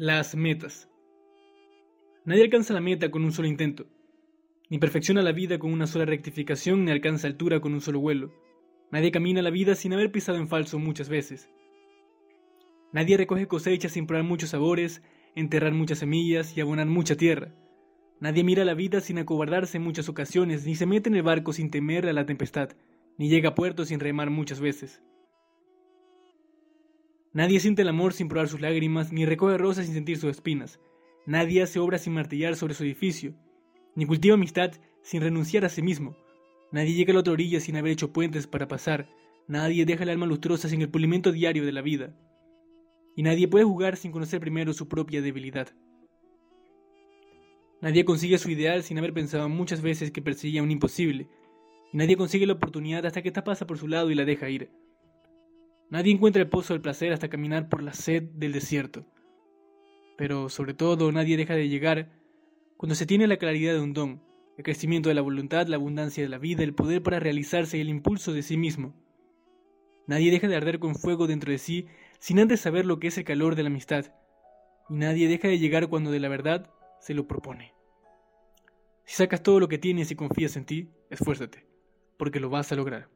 Las metas. Nadie alcanza la meta con un solo intento, ni perfecciona la vida con una sola rectificación, ni alcanza altura con un solo vuelo. Nadie camina la vida sin haber pisado en falso muchas veces. Nadie recoge cosechas sin probar muchos sabores, enterrar muchas semillas y abonar mucha tierra. Nadie mira la vida sin acobardarse en muchas ocasiones, ni se mete en el barco sin temer a la tempestad, ni llega a puerto sin remar muchas veces. Nadie siente el amor sin probar sus lágrimas, ni recoge rosas sin sentir sus espinas. Nadie hace obra sin martillar sobre su edificio, ni cultiva amistad sin renunciar a sí mismo. Nadie llega a la otra orilla sin haber hecho puentes para pasar. Nadie deja el alma lustrosa sin el pulimento diario de la vida. Y nadie puede jugar sin conocer primero su propia debilidad. Nadie consigue su ideal sin haber pensado muchas veces que perseguía un imposible. Y nadie consigue la oportunidad hasta que esta pasa por su lado y la deja ir. Nadie encuentra el pozo del placer hasta caminar por la sed del desierto. Pero sobre todo nadie deja de llegar cuando se tiene la claridad de un don, el crecimiento de la voluntad, la abundancia de la vida, el poder para realizarse y el impulso de sí mismo. Nadie deja de arder con fuego dentro de sí sin antes saber lo que es el calor de la amistad. Y nadie deja de llegar cuando de la verdad se lo propone. Si sacas todo lo que tienes y confías en ti, esfuérzate, porque lo vas a lograr.